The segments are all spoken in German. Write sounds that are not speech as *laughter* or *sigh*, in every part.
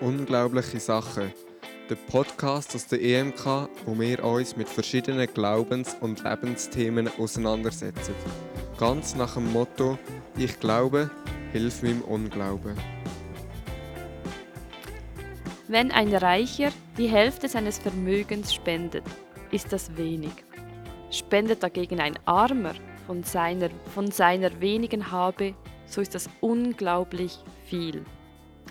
Unglaubliche Sachen. Der Podcast aus der EMK, wo wir uns mit verschiedenen Glaubens- und Lebensthemen auseinandersetzen. Ganz nach dem Motto: Ich glaube, hilf meinem Unglauben. Wenn ein Reicher die Hälfte seines Vermögens spendet, ist das wenig. Spendet dagegen ein Armer von seiner, von seiner wenigen Habe, so ist das unglaublich viel.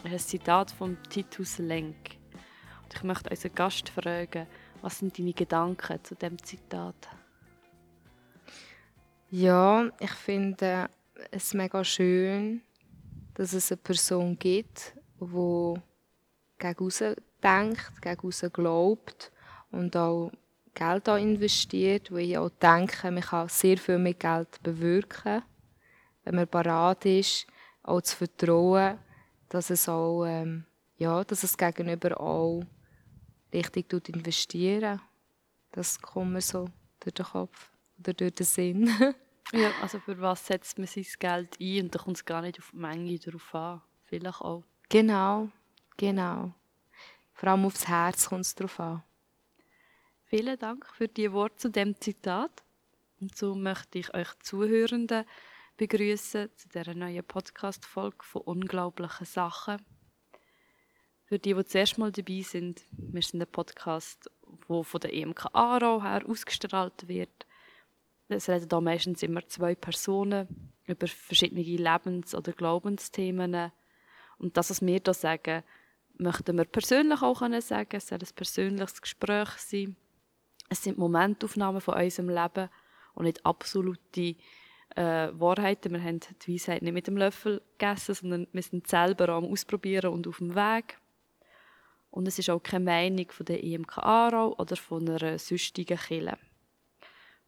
Ein Zitat von Titus Lenk. Und ich möchte unseren Gast fragen, was sind deine Gedanken zu dem Zitat? Ja, ich finde es mega schön, dass es eine Person gibt, die gegen raus denkt, gegen raus glaubt und auch Geld investiert, wo ich auch denke, man kann sehr viel mit Geld bewirken, wenn man parat ist, auch zu vertrauen, dass es auch, ähm, ja, dass es gegenüber auch richtig tut investieren. Das kommt mir so durch den Kopf oder durch den Sinn. *laughs* ja, also für was setzt man sein Geld ein und da kommt es gar nicht auf die Menge drauf an. Vielleicht auch. Genau, genau. Vor allem aufs Herz kommt es drauf an. Vielen Dank für die Worte zu dem Zitat. Und so möchte ich euch Zuhörenden begrüßen zu dieser neuen Podcast-Folge von unglaublichen Sachen. Für die, die zuerst mal dabei sind, wir sind ein Podcast, der von der EMK Aarau her ausgestrahlt wird. Es reden da meistens immer zwei Personen über verschiedene Lebens- oder Glaubensthemen. Und das, was wir hier sagen, möchten wir persönlich auch sagen. Es soll ein persönliches Gespräch sein. Es sind Momentaufnahmen von unserem Leben und nicht absolute äh, Wahrheiten. Wir haben die Weisheit nicht mit dem Löffel gegessen, sondern wir sind selber am Ausprobieren und auf dem Weg. Und es ist auch keine Meinung von der EMK Aarau oder von einer sonstigen Kille.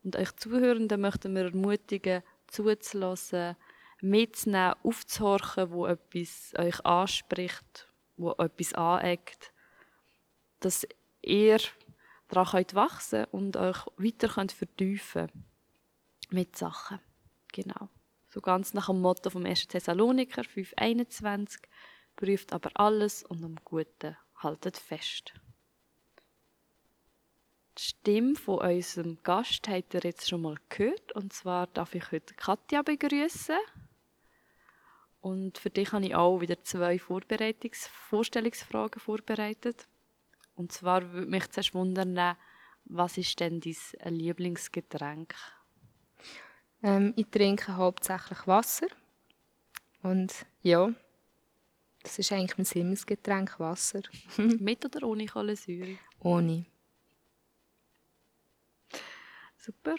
Und euch Zuhörenden möchten wir ermutigen, zuzulassen, mitzunehmen, aufzuhorchen, wo etwas euch anspricht, wo etwas aneckt, dass ihr daran könnt wachsen und euch weiter könnt vertiefen mit Sachen. Genau. So ganz nach dem Motto vom 1. Thessaloniker 5,21 prüft aber alles und am Guten haltet fest. Die Stimme von unserem Gast habt ihr jetzt schon mal gehört. Und zwar darf ich heute Katja begrüßen. Und für dich habe ich auch wieder zwei Vorbereitungs Vorstellungsfragen vorbereitet. Und zwar würde mich zuerst wundern, was ist denn dein Lieblingsgetränk? Ähm, ich trinke hauptsächlich Wasser. Und ja, das ist eigentlich mein Himmelsgetränk, Wasser. *laughs* Mit oder ohne Kohlensäure? Ohne. Super.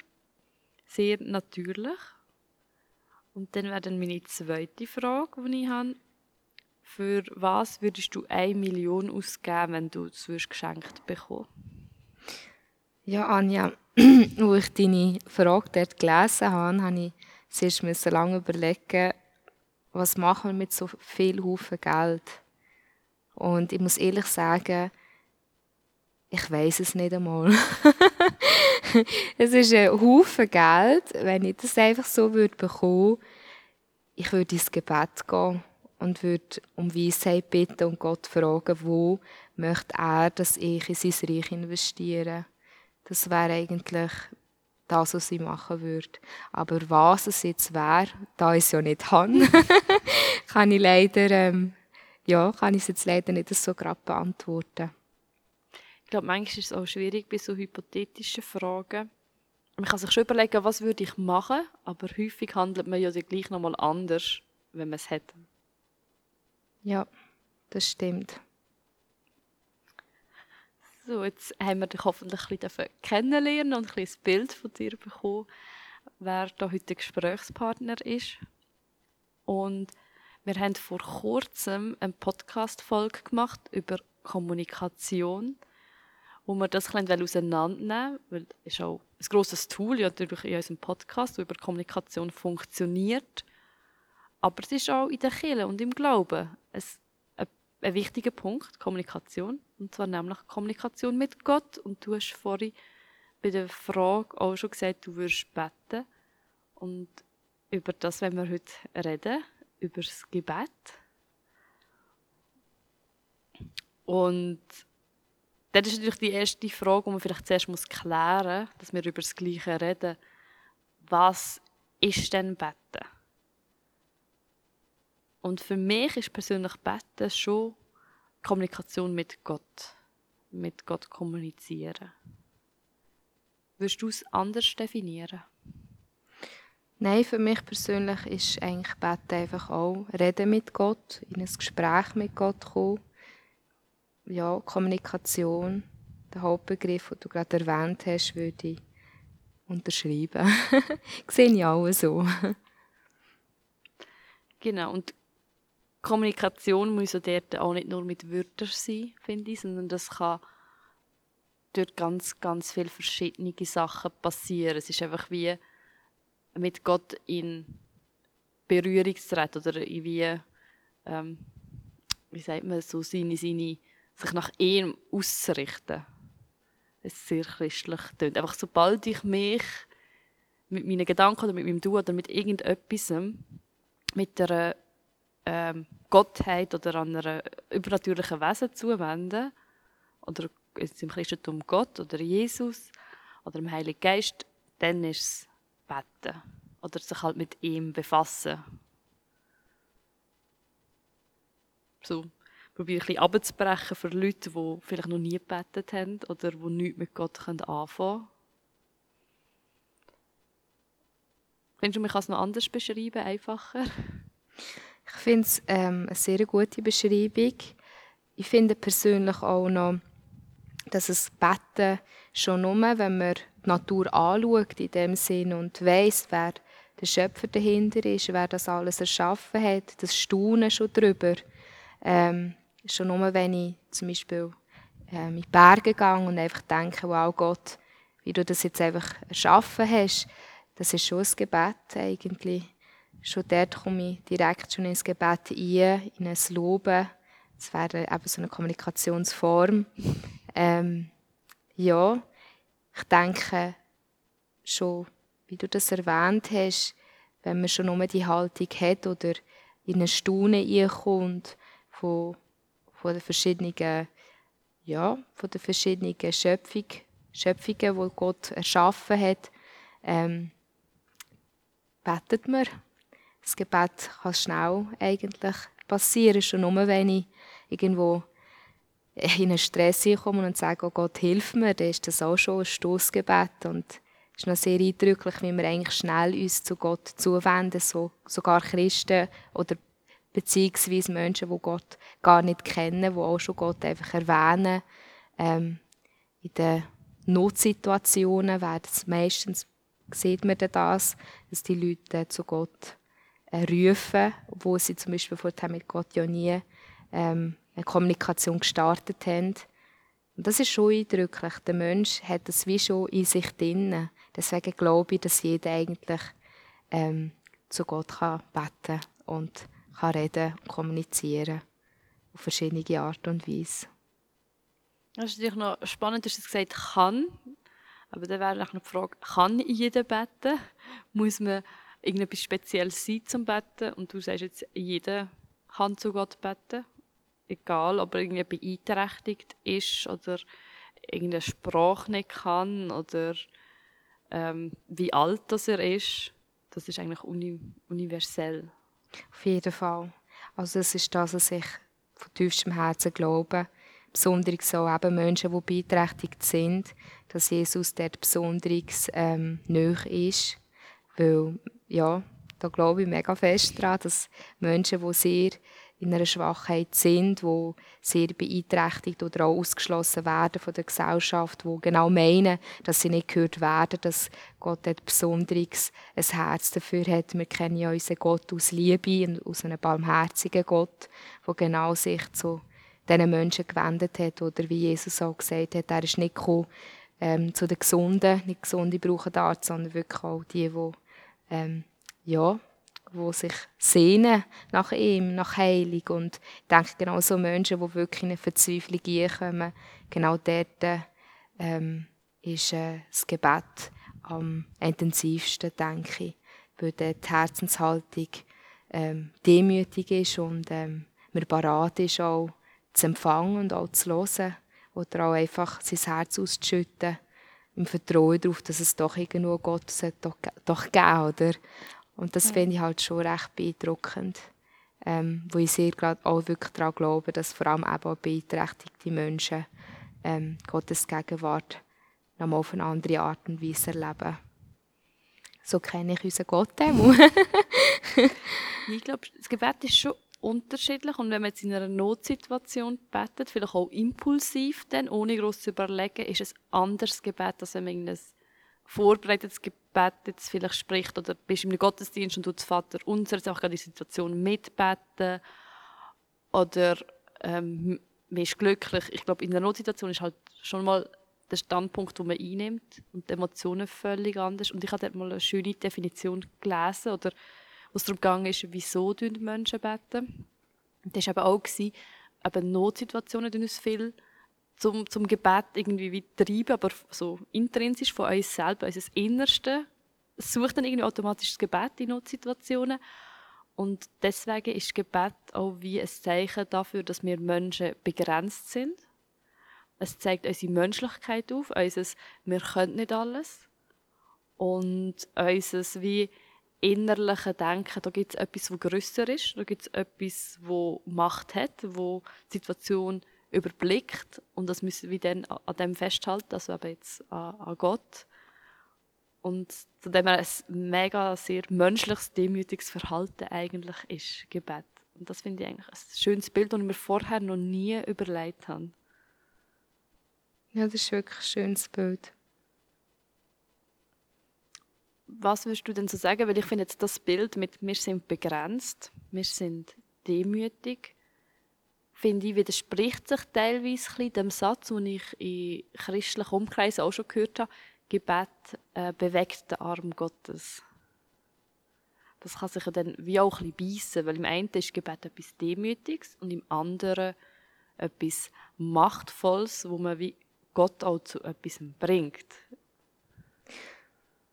Sehr natürlich. Und dann wäre dann meine zweite Frage, die ich habe. Für was würdest du eine Million ausgeben, wenn du es geschenkt bekommen Ja, Anja, *clears throat* als ich deine Frage dort gelesen habe, habe ich zuerst lange überlegen, was machen wir mit so viel Haufen Geld? Und ich muss ehrlich sagen, ich weiß es nicht einmal. *laughs* es ist ein Haufen Geld, wenn ich das einfach so würde bekommen, ich würde ins Gebet gehen und würde um Weisheit bitten und Gott fragen, wo möchte er, dass ich in sein Reich investiere. Das wäre eigentlich das, was ich machen würde. Aber was es jetzt wäre, da ich es ja nicht habe, *laughs* kann ich leider, ähm, ja, kann ich es jetzt leider nicht so gerade beantworten. Ich glaube, manchmal ist es auch schwierig bei so hypothetischen Fragen. Man kann sich schon überlegen, was würde ich machen, aber häufig handelt man ja gleich nochmal anders, wenn man es hat. Ja, das stimmt. So, jetzt haben wir dich hoffentlich ein bisschen kennenlernen und ein, ein Bild von dir bekommen, wer da heute der Gesprächspartner ist. Und wir haben vor kurzem eine Podcast-Folge gemacht über Kommunikation, wo wir das ein bisschen auseinandernehmen weil es ist auch ein grosses Tool ja, natürlich in unserem Podcast, das über Kommunikation funktioniert. Aber es ist auch in der Kirche und im Glauben ein ein wichtiger Punkt, Kommunikation. Und zwar nämlich Kommunikation mit Gott. Und du hast vorhin bei der Frage auch schon gesagt, du würdest beten. Und über das wenn wir heute reden, über das Gebet. Und das ist natürlich die erste Frage, die man vielleicht zuerst muss klären muss, dass wir über das Gleiche reden. Was ist denn Betten? Und für mich ist persönlich Betten schon Kommunikation mit Gott. Mit Gott kommunizieren. Würdest du es anders definieren? Nein, für mich persönlich ist eigentlich Betten einfach auch Reden mit Gott, in ein Gespräch mit Gott kommen. Ja, Kommunikation, der Hauptbegriff, den du gerade erwähnt hast, würde ich unterschreiben. *laughs* Sehe ich auch so. Genau, und Kommunikation muss ja dort auch nicht nur mit Wörtern sein, finde ich, sondern das kann dort ganz, ganz viele verschiedene Sachen passieren. Es ist einfach wie mit Gott in Berührung zu treten oder wie, ähm, wie sagt man so, seine, seine, sich nach ihm auszurichten. Das ist sehr christlich tönt. Einfach sobald ich mich mit meinen Gedanken oder mit meinem Du oder mit irgendetwas mit einer ähm, Gottheit oder einer übernatürlichen Wesen zuwenden, oder im Christentum Gott oder Jesus oder dem Heiligen Geist, dann ist es Beten. Oder sich halt mit ihm befassen. So probiere ein bisschen abzubrechen für Leute, die vielleicht noch nie gebetet haben oder die nichts mit Gott anfangen können. Findest du, mich es noch anders beschreiben, einfacher? Ich finde es ähm, eine sehr gute Beschreibung. Ich finde persönlich auch noch, dass es Betten schon nur, wenn man die Natur anschaut in dem Sinn und weiß, wer der Schöpfer dahinter ist, wer das alles erschaffen hat, das Staunen schon drüber. Ähm, schon nur, wenn ich zum Beispiel ähm, in die Berge gehe und einfach denke, wow Gott, wie du das jetzt einfach erschaffen hast, das ist schon ein Gebet eigentlich. Schon dort komme ich direkt schon ins Gebet ein, in ein Loben. Das wäre eben so eine Kommunikationsform. *laughs* Ähm, ja, ich denke schon, wie du das erwähnt hast, wenn man schon nur die Haltung hat oder in eine Staunen einkommt von, von den verschiedenen, ja, von den verschiedenen Schöpfung, Schöpfungen, die Gott erschaffen hat, ähm, betet man. Das Gebet kann schnell eigentlich passieren, schon nur wenn ich irgendwo in einen Stress komme und sage, oh Gott, hilf mir, dann ist das auch schon ein Stoßgebet und es ist noch sehr eindrücklich, wie wir eigentlich schnell uns zu Gott zuwenden, so, sogar Christen oder beziehungsweise Menschen, die Gott gar nicht kennen, die auch schon Gott einfach erwähnen. Ähm, in den Notsituationen werden es meistens, sieht man das, dass die Leute zu Gott rufen, obwohl sie zum Beispiel vorher mit Gott ja nie ähm, eine Kommunikation gestartet haben. Und das ist schon eindrücklich. Der Mensch hat das wie schon in sich drin. Deswegen glaube ich, dass jeder eigentlich ähm, zu Gott kann beten und kann reden und kommunizieren auf verschiedene Art und Weise. Das ist natürlich noch spannend, dass du gesagt kann. Aber dann wäre noch die Frage, kann jeder beten? Muss man irgendetwas Spezielles sein zum Beten? Und du sagst jetzt, jeder kann zu Gott beten egal, ob er irgendwie beeinträchtigt ist oder irgendeine Sprache nicht kann oder ähm, wie alt das er ist, das ist eigentlich uni universell. Auf jeden Fall. Also es ist das, was ich von tiefstem Herzen glaube. Besonders so eben Menschen, die beeinträchtigt sind, dass Jesus dort besonders ähm, nahe ist. Weil, ja, da glaube ich mega fest daran, dass Menschen, die sehr in einer Schwachheit sind, wo sehr beeinträchtigt oder auch ausgeschlossen werden von der Gesellschaft, wo genau meinen, dass sie nicht gehört werden, dass Gott ein besonderes ein Herz dafür hat. Wir kennen ja unseren Gott aus Liebe und aus einem barmherzigen Gott, der genau sich zu diesen Menschen gewendet hat oder wie Jesus auch gesagt hat, er ist nicht gekommen, ähm, zu den Gesunden, nicht Gesunde brauchen Arzt, sondern wirklich auch die, die ähm, ja, die sich sehnen nach ihm, nach Heilung. Und ich denke, genau so Menschen, die wirklich in eine Verzweiflung kommen, genau dort ähm, ist äh, das Gebet am intensivsten, denke ich. Weil dort die Herzenshaltung ähm, demütig ist und ähm, man parat ist auch, zu empfangen und auch zu hören. Oder auch einfach sein Herz auszuschütten, im Vertrauen darauf, dass es doch irgendwo Gott doch, doch geben oder? Und das ja. finde ich halt schon recht beeindruckend. Ähm, wo ich sehr gerade auch wirklich daran glaube, dass vor allem eben auch beeinträchtigte Menschen ähm, Gottes Gegenwart nochmal auf eine andere Art und Weise erleben. So kenne ich unseren Gott. *laughs* ich glaube, das Gebet ist schon unterschiedlich und wenn man jetzt in einer Notsituation betet, vielleicht auch impulsiv, dann, ohne groß zu überlegen, ist es anderes Gebet, als wenn man ein vorbereitetes Gebet jetzt vielleicht spricht oder bist im Gottesdienst und du das Vater unser auch gerade die Situation mitbeten oder ähm, man ist glücklich. Ich glaube, in einer Notsituation ist halt schon mal der Standpunkt, den man einnimmt und die Emotionen völlig anders. Und ich habe dort mal eine schöne Definition gelesen, oder was darum ging, ist, wieso die Menschen beten. Das war eben auch, eben Notsituationen uns viel zum, zum Gebet irgendwie wie treiben, aber so intrinsisch von uns selber, unser Innerste. Es sucht dann irgendwie automatisch das Gebet in Notsituationen. Und deswegen ist Gebet auch wie ein Zeichen dafür, dass wir Menschen begrenzt sind es zeigt unsere Menschlichkeit auf, unser «Wir können nicht alles» und unser wie innerliche Denken, da gibt es etwas, das grösser ist, da gibt es etwas, das Macht hat, wo die Situation überblickt und das müssen wir dann an dem festhalten, also eben jetzt an, an Gott. Und zu dem ein mega sehr menschliches, demütiges Verhalten eigentlich ist, Gebet. Und das finde ich eigentlich ein schönes Bild, das ich mir vorher noch nie überlegt habe. Ja, das ist wirklich ein schönes Bild. Was würdest du denn so sagen? Weil ich finde jetzt das Bild mit «Wir sind begrenzt», «Wir sind demütig», finde ich, widerspricht sich teilweise ein dem Satz, den ich in christlichen Umkreisen auch schon gehört habe, Gebet äh, bewegt den Arm Gottes. Das kann sich ja dann wie auch ein bisschen beißen, weil im einen ist Gebet etwas Demütiges und im anderen etwas Machtvolles, wo man wie Gott auch zu etwas bringt?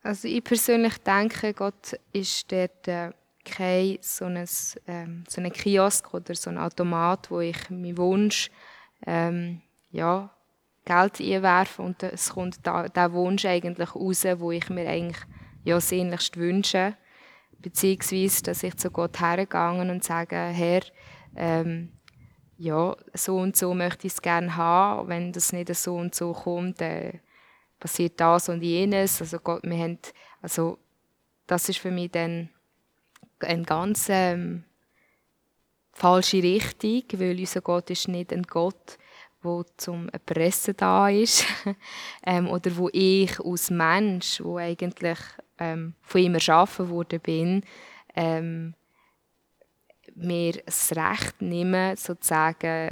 Also ich persönlich denke, Gott ist dort äh, kein so ein, ähm, so ein Kiosk oder so ein Automat, wo ich meinen Wunsch ähm, ja, Geld einwerfe und es kommt da, der Wunsch eigentlich raus, wo ich mir eigentlich ja, sehnlichst wünsche. Beziehungsweise, dass ich zu Gott hergegangen und sage, Herr, ähm, ja, so und so möchte ich es gerne haben. Wenn das nicht so und so kommt, dann passiert das und jenes. Also Gott, wir haben, also das ist für mich dann eine ganz ähm, falsche Richtung, weil unser Gott ist nicht ein Gott, wo zum Erpressen da ist *laughs* ähm, oder wo ich als Mensch, wo eigentlich ähm, von ihm erschaffen worden bin, ähm, mir das Recht nehmen, sozusagen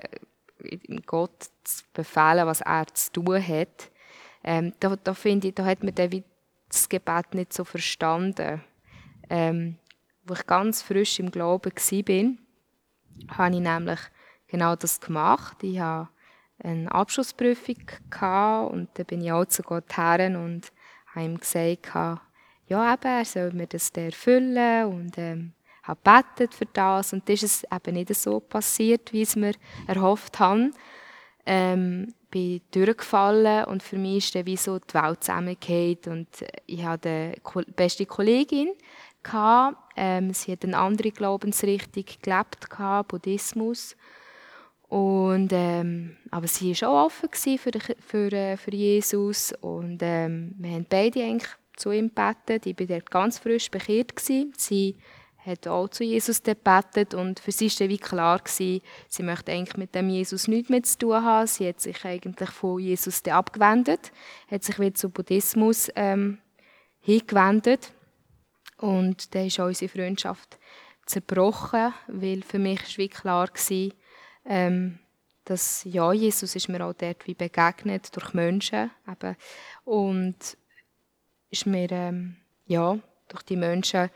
Gott zu befehlen, was er zu tun hat. Ähm, da, da finde ich, da hat man das Gebet nicht so verstanden. Ähm, wo ich ganz frisch im Glauben war, habe ich nämlich genau das gemacht. Ich hatte eine Abschlussprüfung und dann bin ich auch zu Gott her und habe ihm gesagt, ja, eben, er soll mir das erfüllen und ähm, habe gebetet für das und dann ist es eben nicht so passiert, wie es mir erhofft haben. Ähm, bin durchgefallen und für mich ist dann wie so die Welt zusammengefallen und ich hatte eine beste Kollegin. Ähm, sie hat eine andere Glaubensrichtung gelebt Buddhismus und ähm, aber sie war auch offen für, für, äh, für Jesus und ähm, wir haben beide eigentlich zu ihm gebetet. Ich war dort ganz frisch bekehrt gewesen. Sie hat auch zu Jesus gebetet und für sie war wie klar, gewesen, sie möchte eigentlich mit dem Jesus nichts mehr zu tun haben. Sie hat sich eigentlich von Jesus abgewendet, hat sich wieder zum Buddhismus ähm, hingewendet und da ist auch unsere Freundschaft zerbrochen, weil für mich war wie klar, gewesen, ähm, dass ja, Jesus ist mir auch dort wie begegnet, durch Menschen eben. und ist mir ähm, ja, durch die Menschen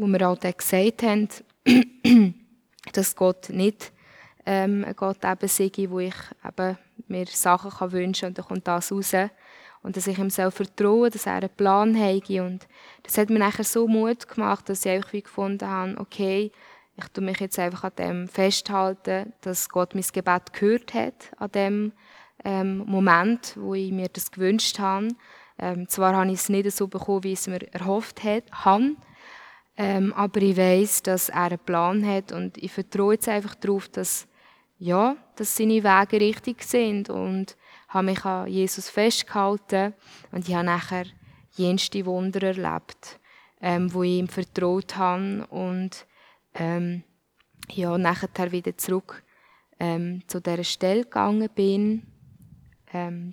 wo wir auch halt gesagt haben, *clears throat* dass Gott nicht ähm, Gott eben sei, wo ich eben mir Sachen kann wünschen und dann kommt das raus. Und dass ich ihm soll vertrauen dass er einen Plan hat. Und das hat mir nachher so Mut gemacht, dass ich einfach wie gefunden habe, okay, ich tue mich jetzt einfach an dem festhalten, dass Gott mein Gebet gehört hat, an dem ähm, Moment, wo ich mir das gewünscht habe. Ähm, zwar habe ich es nicht so bekommen, wie ich es mir erhofft habe, ähm, aber ich weiß, dass er einen Plan hat und ich vertraue jetzt einfach darauf, dass ja, dass seine Wege richtig sind und habe mich an Jesus festgehalten und ich habe nachher jenste Wunder erlebt, ähm, wo ich ihm vertraut habe und ähm, ja, nachher wieder zurück ähm, zu dieser Stelle gegangen bin, ähm,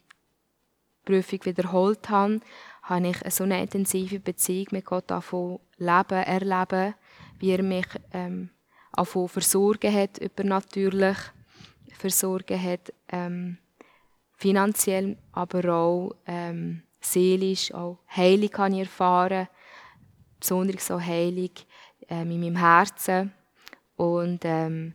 die Prüfung wiederholt habe, habe ich eine so eine intensive Beziehung mit Gott angefangen leben, erleben, wie er mich ähm, angefangen versorgen hat, übernatürlich versorgen hat, ähm, finanziell, aber auch ähm, seelisch, auch Heilung habe ich erfahren, besonders auch Heilung ähm, in meinem Herzen. Und ähm,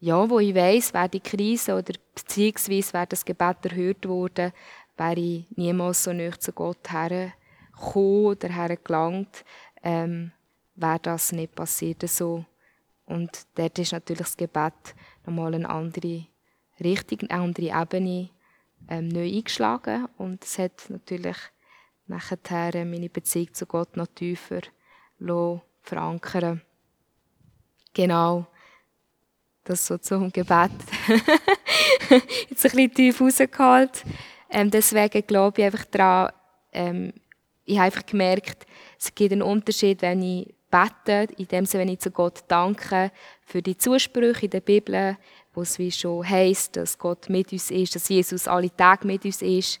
ja, wo ich weiß, wäre die Krise oder beziehungsweise wäre das Gebet erhört worden, wäre ich niemals so nah zu Gott hergekommen oder hergelangt, ähm, wäre das nicht passiert so. Und dort ist natürlich das Gebet nochmal eine andere Richtung, eine andere Ebene ähm, neu eingeschlagen. Und es hat natürlich nachher meine Beziehung zu Gott noch tiefer verankern Genau. Das so zum Gebet. *laughs* Jetzt ein bisschen tief rausgeholt. Ähm, deswegen glaube ich einfach daran, ähm, ich habe einfach gemerkt, es gibt einen Unterschied, wenn ich bete, in dem Sinne, wenn ich zu Gott danke für die Zusprüche in der Bibel, wo es wie schon heisst, dass Gott mit uns ist, dass Jesus alle Tage mit uns ist,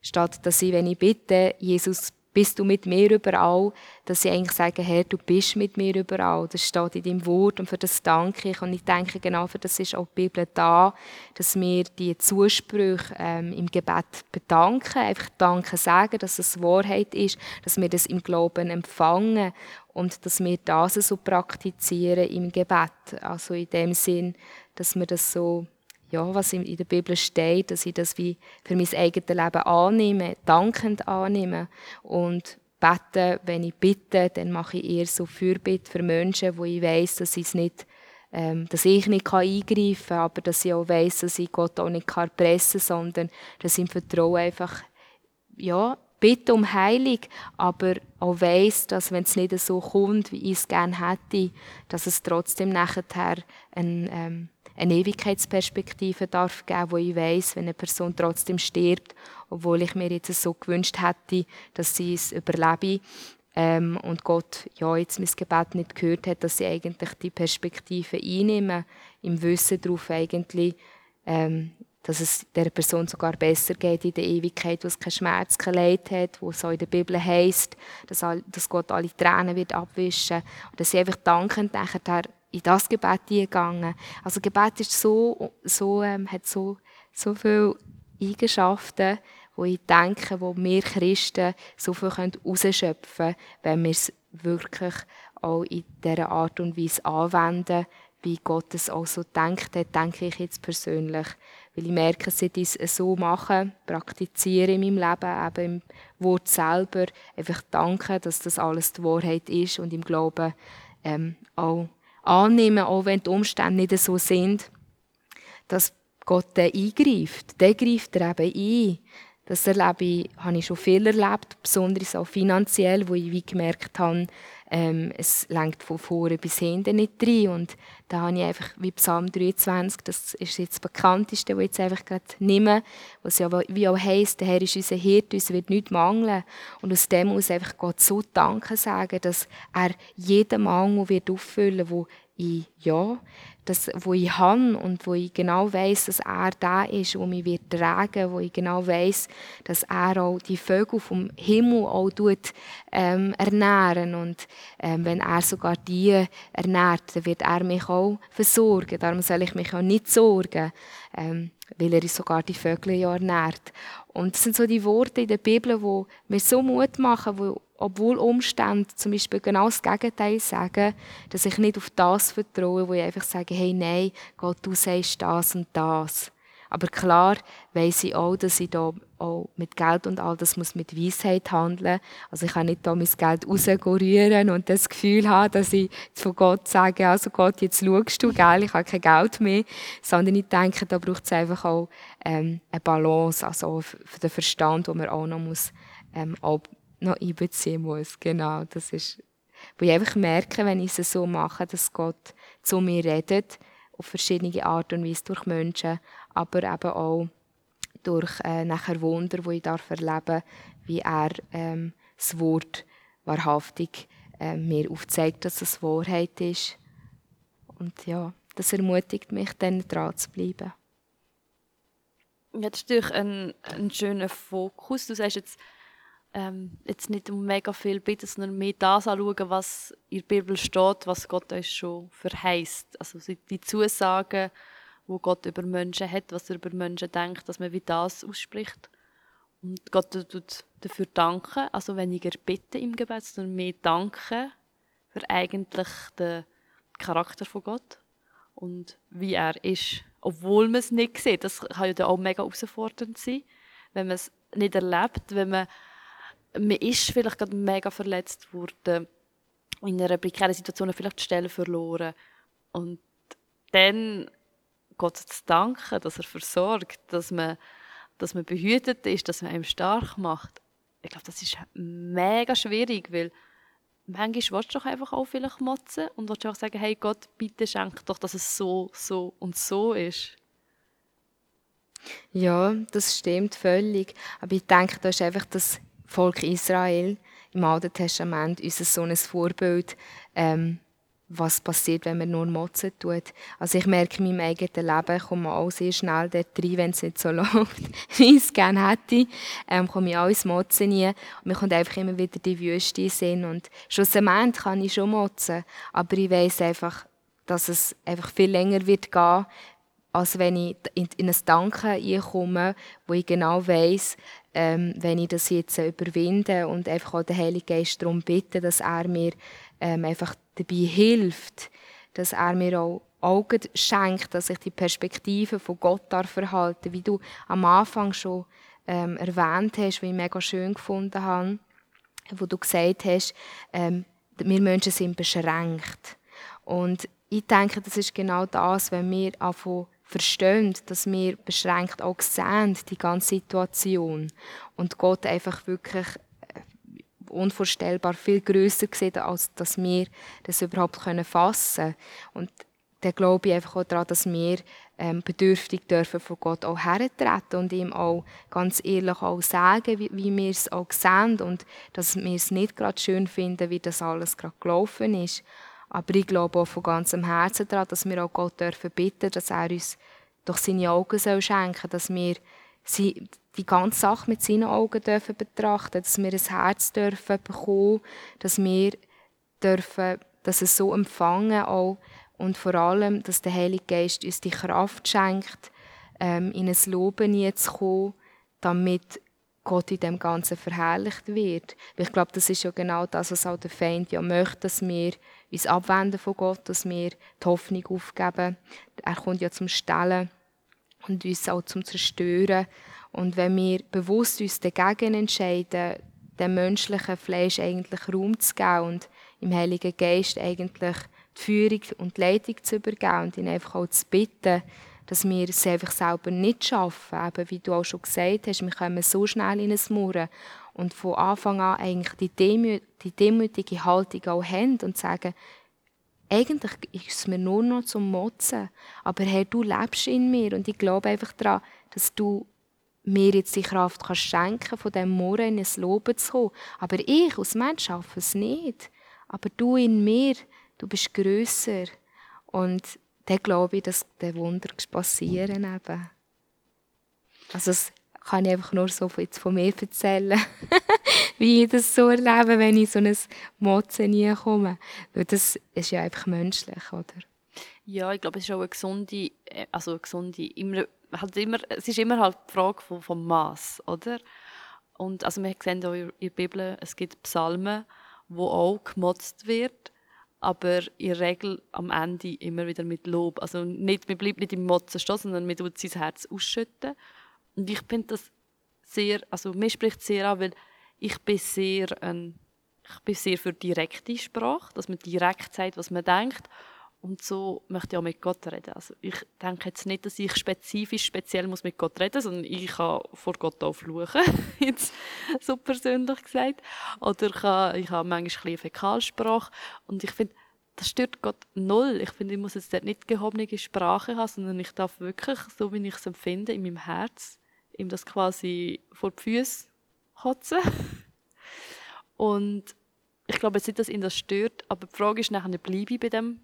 statt dass ich, wenn ich bitte, Jesus bist du mit mir überall, dass sie eigentlich sagen, Herr, du bist mit mir überall. Das steht in deinem Wort und für das danke ich. Und ich denke, genau für das ist auch die Bibel da, dass wir die Zusprüche ähm, im Gebet bedanken, einfach Danke sagen, dass es Wahrheit ist, dass wir das im Glauben empfangen und dass wir das so praktizieren im Gebet. Also in dem Sinn, dass wir das so ja, was in der Bibel steht, dass ich das wie für mein eigenes Leben annehme, dankend annehme und bete, wenn ich bitte, dann mache ich eher so Fürbitte für Menschen, wo ich weiß, dass ich nicht ähm, dass ich nicht eingreifen kann, aber dass ich auch weiß, dass ich Gott auch nicht pressen kann, sondern dass ich im Vertrauen einfach ja, bitte um Heilung, aber auch weiß, dass wenn es nicht so kommt, wie ich es gerne hätte, dass es trotzdem nachher ein ähm, eine Ewigkeitsperspektive darf geben, wo ich weiß, wenn eine Person trotzdem stirbt, obwohl ich mir jetzt so gewünscht hätte, dass sie es überlebe ähm, und Gott ja jetzt mein Gebet nicht gehört hat, dass sie eigentlich die Perspektive einnehmen, im Wissen darauf eigentlich, ähm, dass es der Person sogar besser geht in der Ewigkeit, wo es keinen Schmerz, kein Leid hat, wo es auch in der Bibel heißt, dass, dass Gott alle Tränen wird abwischen und dass sie einfach dankend nachher in das Gebet gegangen. Also Gebet ist so, so, ähm, hat so, so viele Eigenschaften, wo ich denke, wo wir Christen so viel herausschöpfen können, wenn wir es wirklich auch in dieser Art und Weise anwenden, wie Gott es auch so denkt hat, denke ich jetzt persönlich. Weil ich merke, seit ich es so mache, praktiziere in meinem Leben, eben im Wort selber, einfach danke, dass das alles die Wahrheit ist und im Glauben ähm, auch annehmen, auch wenn die Umstände nicht so sind, dass Gott dann eingreift. Der greift er eben ein. Das erlebe ich, habe ich schon viel erlebt, besonders auch finanziell, wo ich wie gemerkt habe, ähm, es lenkt von vorne bis hinten nicht rein. Und da habe ich einfach, wie Psalm 23, das ist jetzt das bekannteste, was ich jetzt einfach gerade nehme, was ja wie auch heisst, der Herr ist unser Hirte, uns wird nichts mangeln. Und aus dem muss einfach Gott so Danke sagen, dass er jeden Mangel wird auffüllen wird, ich, ja, das, wo ich habe und wo ich genau weiß, dass er da ist, wo mich wird tragen, wo ich genau weiß, dass er auch die Vögel vom Himmel auch tut, ähm, ernähren. Und ähm, wenn er sogar die ernährt, dann wird er mich auch versorgen. Darum soll ich mich auch nicht sorgen, ähm, weil er sogar die Vögel ja ernährt. Und das sind so die Worte in der Bibel, wo mir so Mut machen, wo obwohl Umstände zum Beispiel genau das Gegenteil sagen, dass ich nicht auf das vertraue, wo ich einfach sage, hey, nein, Gott, du sagst das und das. Aber klar weiß ich auch, dass ich da auch mit Geld und all das muss mit Weisheit handeln. Also ich kann nicht da mein Geld rausrühren und das Gefühl haben, dass ich von Gott sage, also Gott, jetzt schaust du, gell, ich habe kein Geld mehr. Sondern ich denke, da braucht es einfach auch ähm, eine Balance, also für den Verstand, wo man auch noch muss, ähm, auch noch einbeziehen muss. Genau, das ist, wo ich einfach merke, wenn ich es so mache, dass Gott zu mir redet, auf verschiedene Art und Weise durch Menschen, aber eben auch durch äh, nachher Wunder, wo ich darf erleben, wie er ähm, das Wort wahrhaftig äh, mir aufzeigt, dass es Wahrheit ist. Und ja, das ermutigt mich, dann dran zu bleiben. Das ist natürlich ein, ein schöner Fokus. Du sagst jetzt, ähm, jetzt nicht um mega viel bitten, sondern mehr das anschauen, was in der Bibel steht, was Gott uns schon verheißt. Also die Zusagen, wo Gott über Menschen hat, was er über Menschen denkt, dass man wie das ausspricht. Und Gott tut dafür danken, also weniger bitten im Gebet, sondern mehr danken für eigentlich den Charakter von Gott und wie er ist. Obwohl man es nicht sieht. Das kann ja auch mega herausfordernd sein, wenn man es nicht erlebt, wenn man man ist vielleicht gerade mega verletzt worden, in einer prekären Situation vielleicht die Stelle verloren und dann Gott zu danken, dass er versorgt, dass man, dass man behütet ist, dass man einem stark macht. Ich glaube, das ist mega schwierig, weil manchmal willst du doch einfach auch vielleicht motzen und willst auch sagen, hey Gott, bitte schenk doch, dass es so, so und so ist. Ja, das stimmt völlig. Aber ich denke, da ist einfach das Volk Israel im Alten Testament unser so ein Vorbild, ähm, was passiert, wenn man nur motzen tut. Also ich merke in meinem eigenen Leben, ich komme auch sehr schnell dort rein, wenn es nicht so *laughs* läuft, wie ich es gerne hätte, ähm, komme ich auch ins Motzen rein und mir kommt einfach immer wieder die Wüste in und schlussendlich kann ich schon motzen, aber ich weiß einfach, dass es einfach viel länger wird gehen, als wenn ich in, in ein Danken reinkomme, wo ich genau weiß, ähm, wenn ich das jetzt überwinde und einfach auch den Heiligen Geist darum bitte, dass er mir ähm, einfach dabei hilft, dass er mir auch Augen schenkt, dass ich die Perspektive von Gott darf erhalten, wie du am Anfang schon ähm, erwähnt hast, wie ich mega schön gefunden habe, wo du gesagt hast, ähm, wir Menschen sind beschränkt. Und ich denke, das ist genau das, wenn wir anfangen verstehen, dass wir beschränkt auch sehen, die ganze Situation. Und Gott einfach wirklich unvorstellbar viel größer sieht, als dass wir das überhaupt fassen können. Und dann glaube ich einfach auch daran, dass wir ähm, bedürftig dürfen von Gott auch hertreten und ihm auch ganz ehrlich auch sagen, wie, wie wir es auch sehen und dass wir es nicht gerade schön finden, wie das alles gerade gelaufen ist. Aber ich glaube auch von ganzem Herzen daran, dass wir auch Gott dürfen bitten, dass er uns doch seine Augen soll schenken, dass wir die ganze Sache mit seinen Augen dürfen betrachten, dass wir ein Herz dürfen bekommen, dass wir dürfen, dass es so empfangen auch und vor allem, dass der Heilige Geist uns die Kraft schenkt, ähm, in ein Loben zu kommen, damit Gott in dem Ganzen verherrlicht wird. Weil ich glaube, das ist ja genau das, was auch der Feind ja möchte, dass wir uns abwenden von Gott, dass wir die Hoffnung aufgeben. Er kommt ja zum Stellen und uns auch zum Zerstören. Und wenn wir bewusst uns dagegen entscheiden, dem menschlichen Fleisch eigentlich Raum zu geben und im Heiligen Geist eigentlich die Führung und die Leitung zu übergeben und ihn einfach auch zu bitten, dass wir es einfach selber nicht schaffen. Eben, wie du auch schon gesagt hast, wir kommen so schnell in ein Murren und von Anfang an eigentlich die, Demü die demütige Haltung auch haben und sagen, eigentlich ist es mir nur noch zum Motzen, aber Herr, du lebst in mir und ich glaube einfach daran, dass du mir jetzt die Kraft kannst schenken von dem Murren in ein Loben zu kommen. Aber ich als Mensch schaffe es nicht. Aber du in mir, du bist grösser. Und dann glaube ich, dass der Wunder passieren eben. Also das kann ich einfach nur so von mir erzählen, *laughs* wie ich das so erlebe, wenn ich so ein Motzen nie komme. Weil das ist ja einfach menschlich, oder? Ja, ich glaube, es ist auch eine gesunde, äh, also eine gesunde, immer, halt immer, es ist immer halt die Frage vom, vom Maß, oder? Und also wir sehen auch in der Bibel, es gibt Psalmen, wo auch gemotzt wird, aber in der Regel am Ende immer wieder mit Lob. Also nicht, man bleibt nicht im Motzen stehen, sondern man tut sein Herz ausschütten. Und ich finde das sehr, also mir spricht sehr an, weil ich bin sehr, ein, ich bin sehr für direkte Sprache, dass man direkt sagt, was man denkt. Und so möchte ich auch mit Gott reden. Also ich denke jetzt nicht, dass ich spezifisch, speziell muss mit Gott reden, sondern ich kann vor Gott auch fluchen, *laughs* jetzt so persönlich gesagt. Oder ich habe, ich habe manchmal ein Fäkalsprache. Und ich finde, das stört Gott null. Ich finde, ich muss jetzt dort nicht gehobene Sprache haben, sondern ich darf wirklich, so wie ich es empfinde, in meinem Herz, ihm das quasi vor die Füße kotzen. Und ich glaube jetzt nicht, dass ihn das stört, aber die Frage ist nachher, bleibe ich bei dem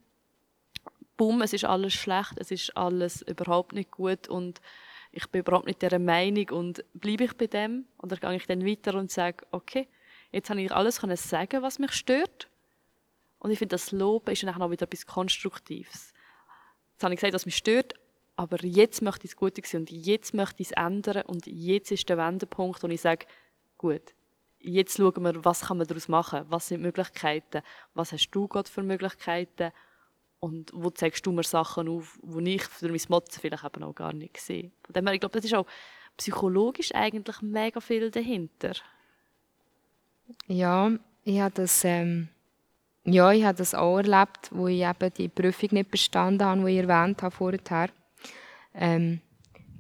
bumm, es ist alles schlecht, es ist alles überhaupt nicht gut und ich bin überhaupt nicht dieser Meinung und bleibe ich bei dem oder gehe ich dann weiter und sage, okay, jetzt habe ich alles können sagen, was mich stört und ich finde, das Lob ist dann auch wieder etwas Konstruktives. Jetzt habe ich gesagt, was mich stört, aber jetzt möchte ich es gut sehen und jetzt möchte ich es ändern und jetzt ist der Wendepunkt, wo ich sage, gut, jetzt schauen wir, was kann man daraus machen, was sind Möglichkeiten, was hast du Gott für Möglichkeiten und wo zeigst du mir Sachen auf, die ich für mein Motzen vielleicht eben auch gar nicht sehe. Von dem her, ich glaube, das ist auch psychologisch eigentlich mega viel dahinter. Ja, ich habe das, ähm, ja, ich habe das auch erlebt, wo ich eben die Prüfung nicht bestanden habe, die ich erwähnt habe vorher. Ähm,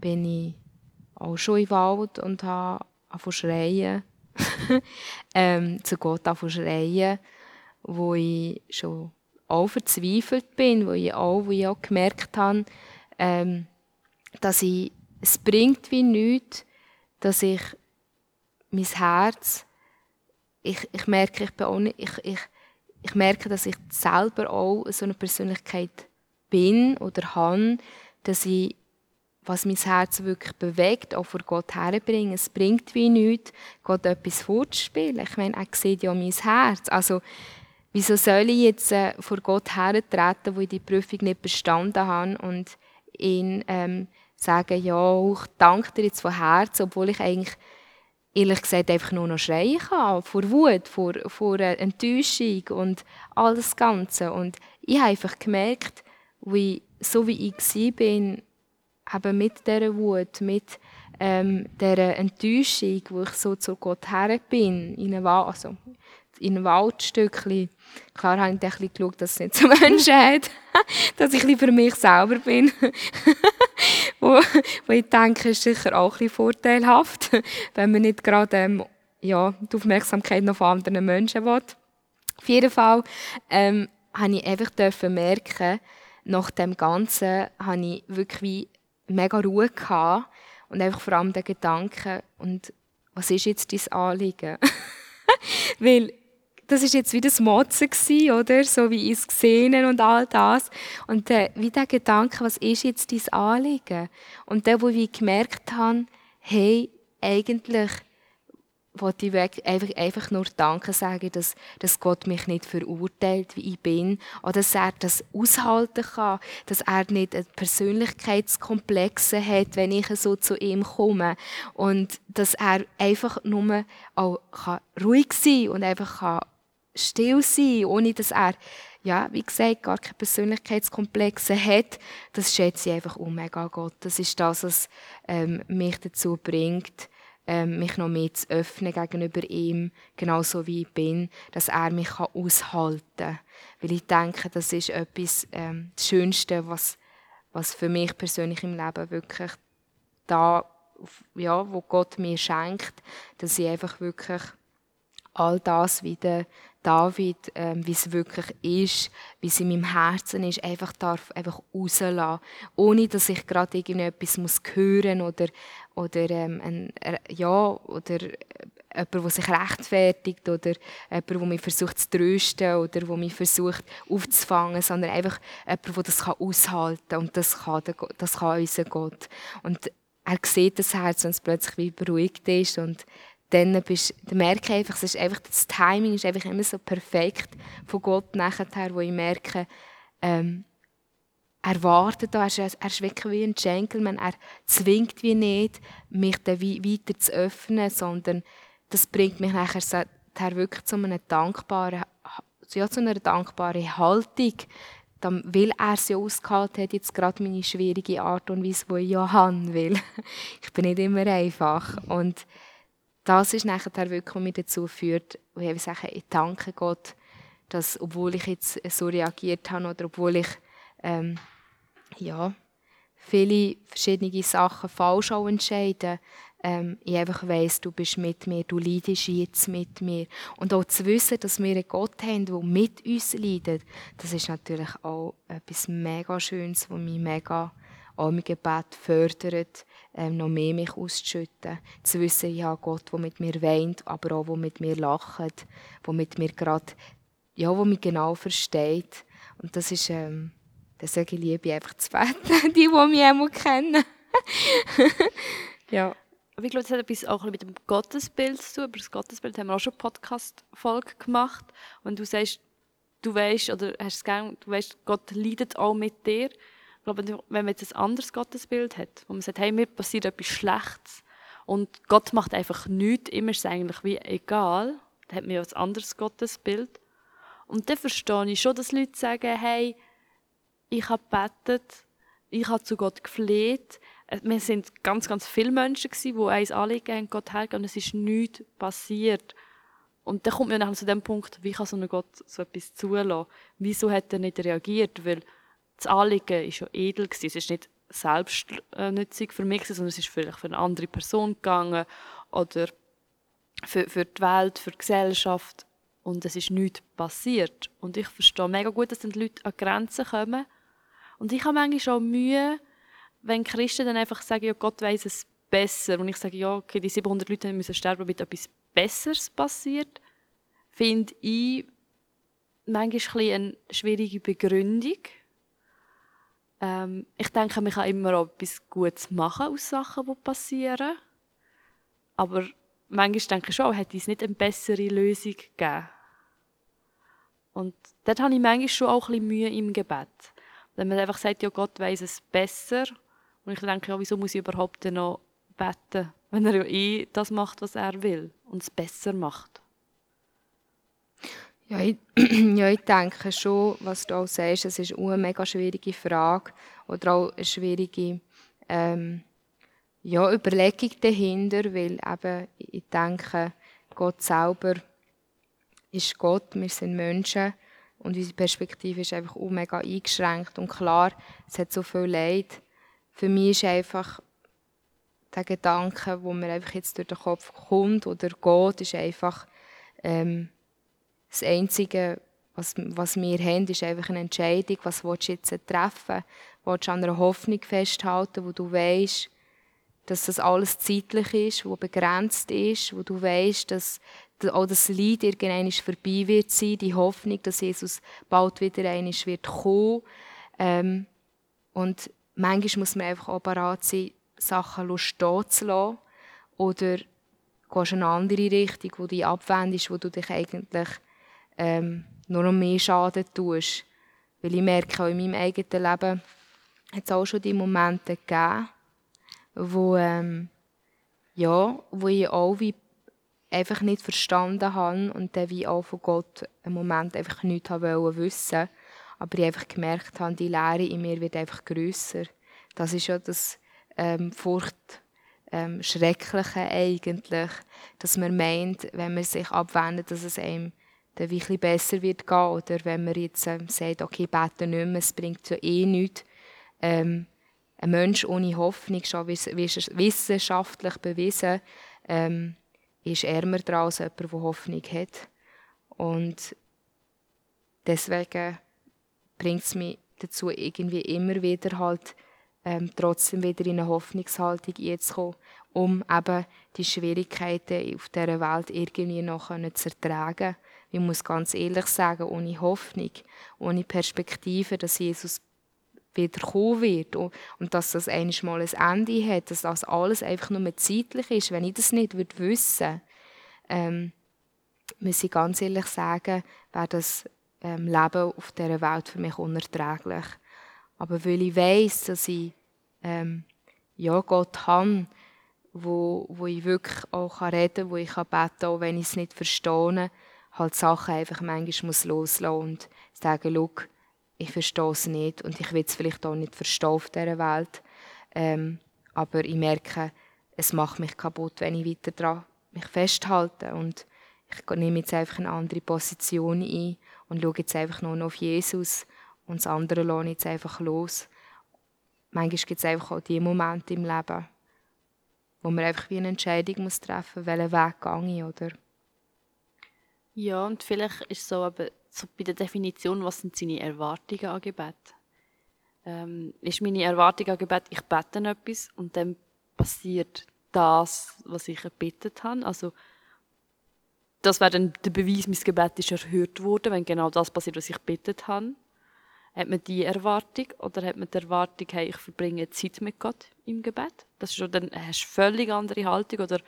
bin ich auch schon im Wald und habe angefangen schreien. *laughs* ähm, zu Gott angefangen schreien, wo ich schon auch verzweifelt bin, wo ich auch, wo ich auch gemerkt habe, ähm, dass ich, es bringt wie nichts, dass ich mein Herz, ich, ich merke, ich bin auch nicht, ich, ich, ich merke, dass ich selber auch so eine Persönlichkeit bin oder habe, dass ich, was mein Herz wirklich bewegt, auch vor Gott herbringe. Es bringt wie nichts, Gott etwas vorzuspielen. Ich meine, er sieht ja mein Herz. Also, Wieso soll ich jetzt äh, vor Gott hertreten, wo ich die Prüfung nicht bestanden habe und ihn ähm, sagen, ja, ich danke dir jetzt von Herzen, obwohl ich eigentlich ehrlich gesagt einfach nur noch schreien kann, vor Wut, vor, vor äh, Enttäuschung und alles Ganze. Und ich habe einfach gemerkt, wie, so wie ich war, eben mit dieser Wut, mit ähm, dieser Enttäuschung, wo ich so zu Gott her bin, in einem, also in einem Waldstückchen. Klar habe ich ein bisschen geschaut, dass es nicht zu *laughs* Menschen hat, dass ich ein für mich selber bin. *laughs* wo, wo ich denke, ist sicher auch ein bisschen vorteilhaft, wenn man nicht gerade ähm, ja, die Aufmerksamkeit noch von anderen Menschen will. Auf jeden Fall ähm, habe ich einfach merken, nach dem Ganzen habe ich wirklich mega Ruhe gehabt und einfach vor allem den Gedanken, und was ist jetzt dein Anliegen? *laughs* Weil das ist jetzt wie das Motzen gewesen, oder? So wie ich es gesehen und all das. Und äh, wie der Gedanke, was ist jetzt dein Anliegen? Und der, wo ich gemerkt habe, hey, eigentlich wollte ich einfach, einfach nur Danke sagen, dass, dass Gott mich nicht verurteilt, wie ich bin, oder dass er das aushalten kann, dass er nicht Persönlichkeitskomplexe hat, wenn ich so zu ihm komme und dass er einfach nur auch ruhig sein kann und einfach kann still sein, ohne dass er, ja, wie gesagt, gar keine Persönlichkeitskomplexe hat. Das schätze ich einfach um mega Gott. Das ist das, was ähm, mich dazu bringt, ähm, mich noch mehr zu öffnen gegenüber ihm, genauso wie ich bin, dass er mich aushalten kann. Weil ich denke, das ist etwas ähm, das Schönste, was, was für mich persönlich im Leben wirklich da, ja, wo Gott mir schenkt, dass ich einfach wirklich all das wieder David, ähm, wie es wirklich ist, wie es in meinem Herzen ist, einfach darf einfach rauslassen, ohne dass ich gerade irgendetwas muss hören oder oder ähm, ein, ja oder jemand, der sich rechtfertigt oder jemand, der mich versucht zu trösten oder der mich versucht aufzufangen, sondern einfach jemand, der das aushalten kann und das kann, das kann unser Gott. Und er sieht das Herz, wenn es plötzlich wie beruhigt ist und dann, bist, dann merke ich einfach, es ist einfach, das Timing ist einfach immer so perfekt von Gott nachher, wo ich merke, ähm, er wartet da, er ist, er ist wirklich wie ein Gentleman, er zwingt wie nicht, mich dann weiter zu öffnen, sondern das bringt mich nachher wirklich zu einem dankbaren, ja, zu einer dankbaren Haltung, dann, weil er ja ausgehalten hat, jetzt gerade meine schwierige Art und Weise, die ich ja habe, weil *laughs* ich bin nicht immer einfach. Und das ist nachher wirklich, was mich dazu führt, wo ich sage, ich danke Gott, dass, obwohl ich jetzt so reagiert habe oder obwohl ich ähm, ja, viele verschiedene Sachen falsch auch entscheide, ähm, ich einfach weiss, du bist mit mir, du leidest jetzt mit mir. Und auch zu wissen, dass wir einen Gott haben, der mit uns leidet, das ist natürlich auch etwas mega Schönes, was mich mega auch mein Gebet fördert, ähm, noch mehr mich auszuschütten. Zu wissen, ich habe Gott, der mit mir weint, aber auch der mit mir lacht, der mit mir gerade, ja, der mich genau versteht. Und das ist, ähm, deswegen liebe ich einfach zu beten, *laughs* die, die mich einmal kennen. *laughs* ja. Aber ich glaube, das hat etwas auch mit dem Gottesbild zu tun. Über das Gottesbild haben wir auch schon eine Podcast-Folge gemacht. Und du sagst, du weißt, oder hast es gern, du weißt, Gott leidet auch mit dir. Glaube, wenn man jetzt ein anderes Gottesbild hat, wo man sagt, hey, mir passiert etwas Schlechtes und Gott macht einfach nichts, immer ist es eigentlich wie egal, dann hat man ja ein anderes Gottesbild. Und dann verstehe ich schon, dass Leute sagen, hey, ich habe gebetet, ich habe zu Gott gefleht, äh, wir sind ganz, ganz viele Menschen die ein Anliegen haben, Gott hergehen und es ist nichts passiert. Und dann kommt man dann zu dem Punkt, wie kann so ein Gott so etwas zulassen? Wieso hat er nicht reagiert? Weil das Anliegen ist ja edel. Es ist nicht selbstnützig für mich, sondern es ist vielleicht für eine andere Person gegangen oder für, für die Welt, für die Gesellschaft. Und es ist nichts passiert. Und ich verstehe mega gut, dass dann die Leute an Grenzen kommen. Und ich habe manchmal schon Mühe, wenn Christen dann einfach sagen, ja, Gott weiß es besser, und ich sage, ja, okay, die 700 Leute müssen sterben, damit etwas Besseres passiert, finde ich manchmal eine schwierige Begründung. Ähm, ich denke, man kann immer auch etwas Gutes machen aus Sachen, die passieren. Aber manchmal denke ich schon, hätte es nicht eine bessere Lösung gegeben. Und dort habe ich manchmal schon auch ein bisschen Mühe im Gebet. Wenn man einfach sagt, ja, Gott weiß es besser und ich denke, ja, wieso muss ich überhaupt noch beten, wenn er ja eh das macht, was er will und es besser macht? Ja ich, *clears throat* ja, ich denke schon, was du auch sagst, es ist eine mega schwierige Frage oder auch eine schwierige ähm, ja, Überlegung dahinter, weil eben, ich denke, Gott selber ist Gott, wir sind Menschen und unsere Perspektive ist einfach auch mega eingeschränkt und klar, es hat so viel Leid, für mich ist einfach der Gedanke, wo mir einfach jetzt durch den Kopf kommt oder geht, ist einfach ähm, das Einzige, was, was wir haben, ist einfach eine Entscheidung, was willst du jetzt treffen? Willst du an einer Hoffnung festhalten, wo du weißt, dass das alles zeitlich ist, wo begrenzt ist, wo du weißt, dass auch das Leid irgendwann vorbei wird sein, die Hoffnung, dass Jesus bald wieder einmal wird kommen. Ähm, und manchmal muss man einfach auch bereit sein, Sachen stehen zu lassen. Oder gehst in eine andere Richtung, wo du dich abwendest, wo du dich eigentlich ähm, nur noch mehr Schaden tust. Weil ich merke, auch in meinem eigenen Leben hat es auch schon die Momente gegeben, wo, ähm, ja, wo ich auch wie einfach nicht verstanden habe und dann wie auch von Gott einen Moment einfach nichts wissen wollte aber ich einfach gemerkt habe, die Leere in mir wird einfach grösser. Das ist ja das ähm, Furcht, ähm, Schreckliche eigentlich, dass man meint, wenn man sich abwendet, dass es einem dann wirklich besser wird gehen oder wenn man jetzt ähm, sagt, okay, bete nicht mehr, es bringt ja eh nichts. Ähm, ein Mensch ohne Hoffnung, schon wissenschaftlich bewiesen, ähm, ist ärmer dran als jemand, der Hoffnung hat. Und deswegen bringt es mich dazu, irgendwie immer wieder halt ähm, trotzdem wieder in eine Hoffnungshaltung zu kommen, um eben die Schwierigkeiten auf dieser Welt irgendwie noch zu ertragen. Ich muss ganz ehrlich sagen, ohne Hoffnung, ohne Perspektive, dass Jesus wieder kommen wird und, dass das eigentlich mal ein Ende hat, dass das alles einfach nur zeitlich ist. Wenn ich das nicht würde wissen ähm, muss ich ganz ehrlich sagen, wäre das ähm, Leben auf dieser Welt für mich unerträglich. Aber weil ich weiß, dass ich ähm, ja, Gott habe, wo, wo ich wirklich auch reden kann, wo ich beten kann, auch wenn ich es nicht verstehe, halt Sachen einfach manchmal muss loslassen und sagen, schau, ich verstehe es nicht und ich will es vielleicht auch nicht verstehen auf dieser Welt. Ähm, aber ich merke, es macht mich kaputt, wenn ich weiter daran mich festhalte und ich nehme jetzt einfach eine andere Position ein und schaue jetzt einfach nur noch auf Jesus und das andere lasse jetzt einfach los. Manchmal gibt es einfach auch diese Momente im Leben, wo man einfach wie eine Entscheidung treffen muss, welchen Weg gehe ich, oder? Ja, und vielleicht ist so, aber so bei der Definition, was sind seine Erwartungen an Gebet? Ähm, ist meine Erwartung an Gebet, ich bete etwas und dann passiert das, was ich erbittet habe. Also, das wäre dann der Beweis, mein Gebet ist erhört worden, wenn genau das passiert, was ich erbittet habe. Hat man die Erwartung oder hat man die Erwartung, hey, ich verbringe Zeit mit Gott im Gebet? Das ist schon dann hast du völlig andere Haltung oder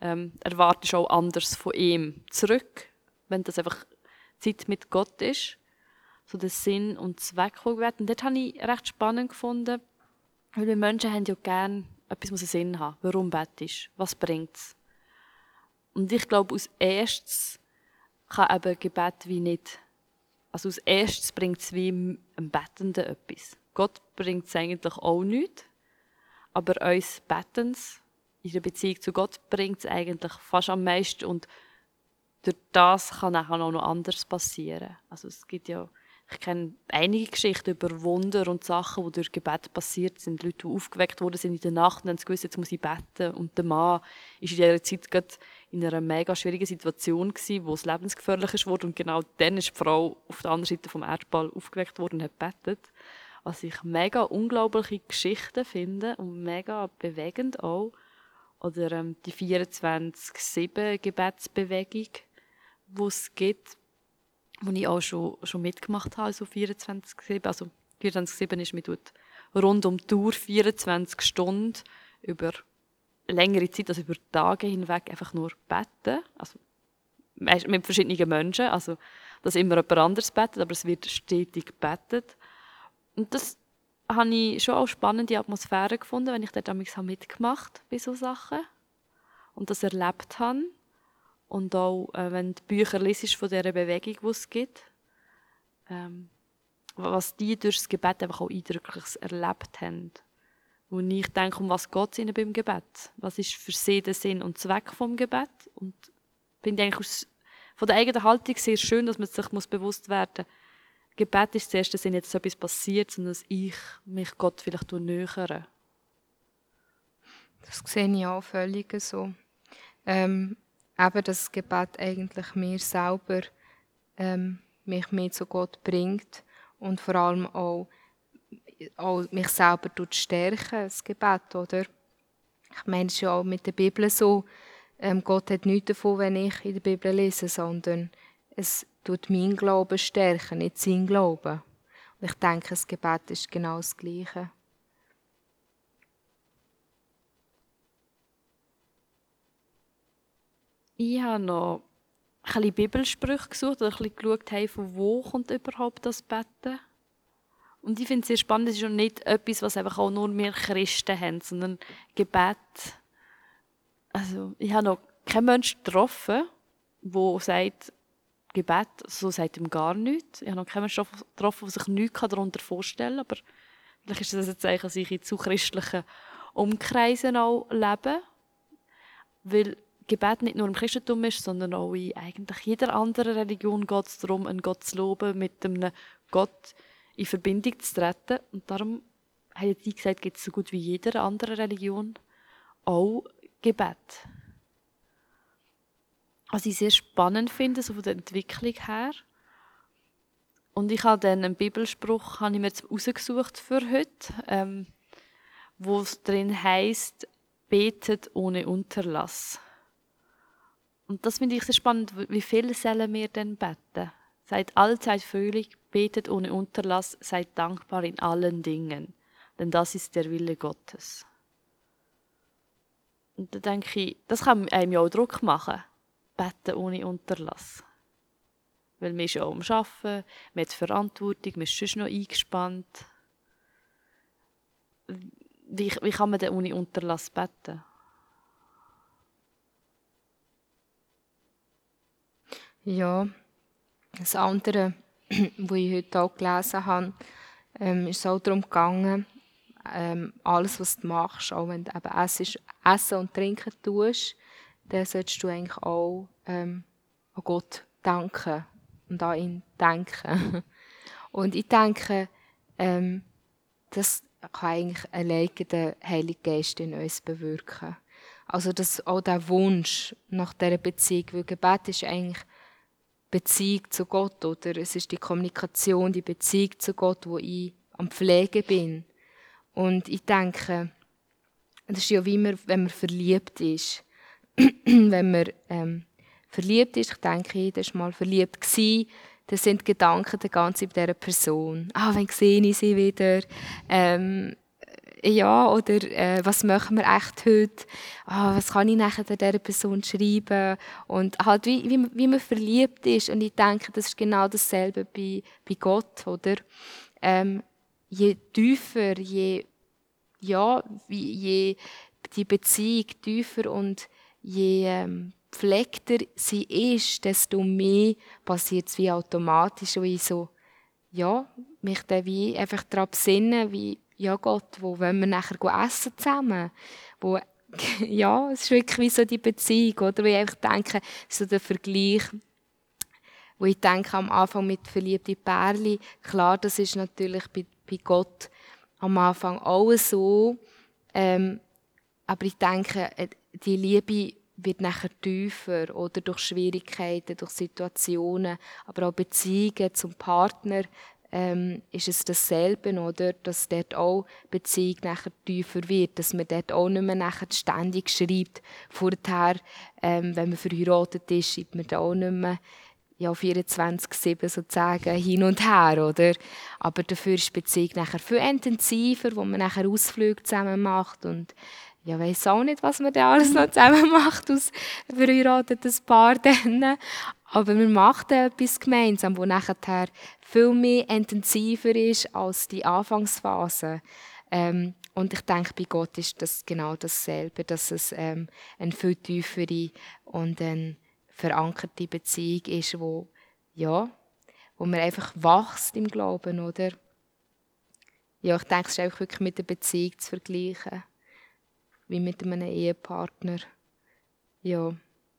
ähm, erwartest auch anders von ihm zurück, wenn das einfach Zeit mit Gott ist. So der Sinn und Zweck von Gebet. Und dort habe ich recht spannend gefunden, weil wir Menschen haben ja gerne etwas muss einen Sinn haben. Warum betest Was bringt es? Und ich glaube, aus erstes kann eben Gebet wie nicht, also aus erstes bringt es wie einem Bettenden etwas. Gott bringt es eigentlich auch nicht, aber uns Bettens in der Beziehung zu Gott bringt es eigentlich fast am meisten und durch das kann auch noch anders passieren. Also es gibt ja ich kenne einige Geschichten über Wunder und Sachen, die durch Gebet passiert sind. Leute, die aufgeweckt worden sind in der Nacht und haben gewusst, jetzt muss ich beten. Und der Mann ist in dieser Zeit gerade in einer mega schwierigen Situation gewesen, wo es lebensgefährlich wurde. Und genau dann ist die Frau auf der anderen Seite vom Erdball aufgeweckt worden und hat betet. Was ich mega unglaubliche Geschichten finde und mega bewegend auch. Oder ähm, die 24-7-Gebetsbewegung, die es gibt wo ich auch schon, schon mitgemacht habe, so 24-7. Also 24-7 ist, man tut rund um die Tour 24 Stunden über längere Zeit, also über Tage hinweg einfach nur beten. Also mit verschiedenen Menschen, also dass immer jemand anderes betet, aber es wird stetig betet. Und das habe ich schon auch spannende Atmosphäre gefunden, wenn ich dort mitgemacht habe bei solchen Sachen und das erlebt habe. Und auch, äh, wenn du Bücher liest von dieser Bewegung, die es gibt, ähm, was die durch das Gebet einfach auch Eindrückliches erlebt haben. Und ich denke, um was geht es ihnen beim Gebet? Was ist für sie der Sinn und Zweck vom Gebet? Und finde eigentlich von der eigenen Haltung sehr schön, dass man sich muss bewusst werden muss, Gebet ist zuerst der Sinn, jetzt etwas passiert, sondern dass ich mich Gott vielleicht nähere. Das sehe ich auch völlig so. Ähm, eben das Gebet eigentlich mir selber ähm, mich mehr zu Gott bringt und vor allem auch, auch mich selber stärken, das Gebet, oder? Ich meine, es ist ja auch mit der Bibel so, ähm, Gott hat nichts davon, wenn ich in der Bibel lese, sondern es tut meinen Glauben stärken, nicht sein Glauben. Und ich denke, das Gebet ist genau das Gleiche. Ich habe noch ein bisschen Bibelsprüche gesucht oder ein bisschen geschaut, hey, von wo kommt überhaupt das Betten? Und ich finde es sehr spannend, es ist schon nicht etwas, was einfach auch nur wir Christen haben, sondern Gebet. Also, ich habe noch keinen Menschen getroffen, der sagt, Gebet, so sagt ihm gar nichts. Ich habe noch keinen Menschen getroffen, der sich nichts darunter vorstellen kann, aber vielleicht ist das ein Zeichen, dass ich in zu christlichen Umkreisen auch lebe. Weil Gebet nicht nur im Christentum ist, sondern auch in eigentlich jeder anderen Religion geht es darum, einen Gott zu loben, mit einem Gott in Verbindung zu treten. Und darum haben die gesagt, gibt es so gut wie jeder anderen Religion auch Gebet. Was ich sehr spannend finde, so von der Entwicklung her. Und ich habe dann einen Bibelspruch habe ich mir jetzt rausgesucht für heute, ähm, wo es drin heißt, betet ohne Unterlass. Und das finde ich sehr spannend. Wie viel sollen wir denn beten? Seid allzeit fröhlich, betet ohne Unterlass, seid dankbar in allen Dingen, denn das ist der Wille Gottes. Und da denke ich, das kann einem ja auch Druck machen. Beten ohne Unterlass. Weil man ist ja am Arbeiten, man hat Verantwortung, man ist sonst noch eingespannt. Wie, wie kann man denn ohne Unterlass beten? Ja, das andere, *clears throat* was ich heute auch gelesen habe, ähm, ist auch darum gegangen, ähm, alles, was du machst, auch wenn du eben Essen, und Trinken tust, dann solltest du eigentlich auch ähm, an Gott danken und an ihn denken. *laughs* Und ich denke, ähm, das kann eigentlich alleine der Heilige Geist in uns bewirken. Also dass auch der Wunsch nach dieser Beziehung, weil Gebet ist eigentlich Beziehung zu Gott, oder? Es ist die Kommunikation, die Beziehung zu Gott, wo ich am Pflegen bin. Und ich denke, das ist ja wie man, wenn man verliebt ist. *clears throat* wenn man ähm, verliebt ist, ich denke, jeder war mal verliebt gewesen, dann sind Gedanken die ganze bei dieser Person. Ah, wann sehe ich sie wieder? Ähm, ja, oder äh, was machen wir echt heute? Ah, was kann ich nachher dieser Person schreiben? Und halt, wie, wie, wie man verliebt ist. Und ich denke, das ist genau dasselbe bei, bei Gott, oder? Ähm, je tiefer, je, ja, je die Beziehung tiefer und je ähm, pflegter sie ist, desto mehr passiert es wie automatisch, ich so, ja, mich dann wie einfach daran besinnen, wie, ja Gott, wo wollen wir nachher essen zusammen? Wo, *laughs* ja, es ist wirklich wie so die Beziehung, oder? Wo ich einfach denke, so der Vergleich, wo ich denke am Anfang mit verliebten Pärchen, klar, das ist natürlich bei, bei Gott am Anfang auch so, ähm, aber ich denke, äh, die Liebe wird nachher tiefer oder durch Schwierigkeiten, durch Situationen, aber auch Beziehungen zum Partner ähm, ist es dasselbe, oder? Dass dort auch Beziehung nachher tiefer wird, dass man dort auch nicht mehr nachher ständig schreibt. Vorher, ähm, wenn man verheiratet ist, schreibt man da auch nicht mehr ja, 24-7 sozusagen hin und her, oder? Aber dafür ist die Beziehung nachher viel intensiver, wo man nachher Ausflüge zusammen macht und ja, weiß auch nicht, was man da alles noch zusammen macht aus verheiratetes Paar *laughs* dann. Aber man macht etwas gemeinsam, wo nachher viel mehr intensiver ist als die Anfangsphase. Ähm, und ich denke, bei Gott ist das genau dasselbe, dass es ähm, eine viel tiefere und eine verankerte Beziehung ist, wo, ja, wo man einfach wächst im Glauben, oder? Ja, ich denke, es ist einfach wirklich mit der Beziehung zu vergleichen wie mit einem Ehepartner. Ja,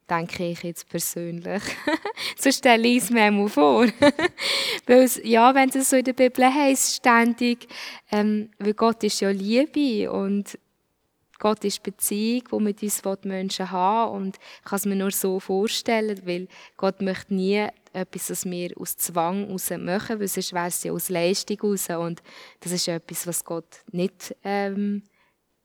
denke ich jetzt persönlich. *laughs* so stelle ich es mir mal vor. *laughs* weil es, ja, wenn es so in der Bibel heißt, ständig, ähm, weil Gott ist ja Liebe und Gott ist Beziehung, wo mit uns Menschen haben und ich kann es mir nur so vorstellen, weil Gott möchte nie etwas, das wir aus Zwang heraus machen, weil sonst wäre es ja aus Leistung heraus und das ist etwas, was Gott nicht ähm,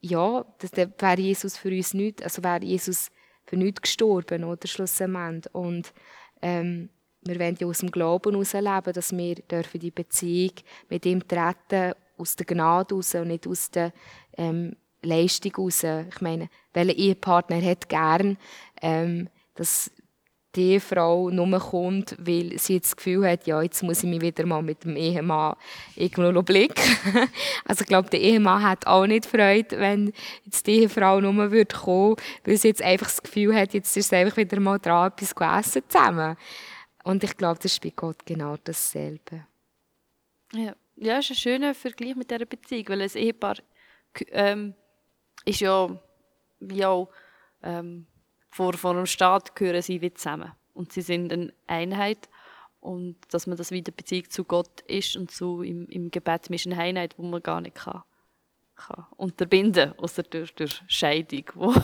ja, das wäre Jesus für uns nicht, also wäre Jesus für nichts gestorben, oder schlussendlich. Und ähm, wir wollen ja aus dem Glauben heraus leben, dass wir dürfen die Beziehung mit ihm treten aus der Gnade heraus und nicht aus der ähm, Leistung heraus. Ich meine, welcher Ehepartner hat gern, ähm, dass die Frau nur kommt, weil sie das Gefühl hat, ja, jetzt muss ich mich wieder mal mit dem Ehemann irgendwo blicken. *laughs* also ich glaube, der Ehemann hat auch nicht Freude, wenn jetzt die Ehefrau nur würde kommen, weil sie jetzt einfach das Gefühl hat, jetzt ist sie einfach wieder mal dran, etwas zu essen zusammen. Und ich glaube, das ist bei Gott genau dasselbe. Ja, ja ist ein schöner Vergleich mit dieser Beziehung, weil ein Ehepaar ähm, ist ja wie auch ähm, vor, vor einem Staat gehören sie wie zusammen. Und sie sind eine Einheit. Und dass man das wieder Beziehung zu Gott ist und zu im, im Gebet ist eine Einheit, wo man gar nicht kann, kann unterbinden, außer durch, durch Scheidung, wo,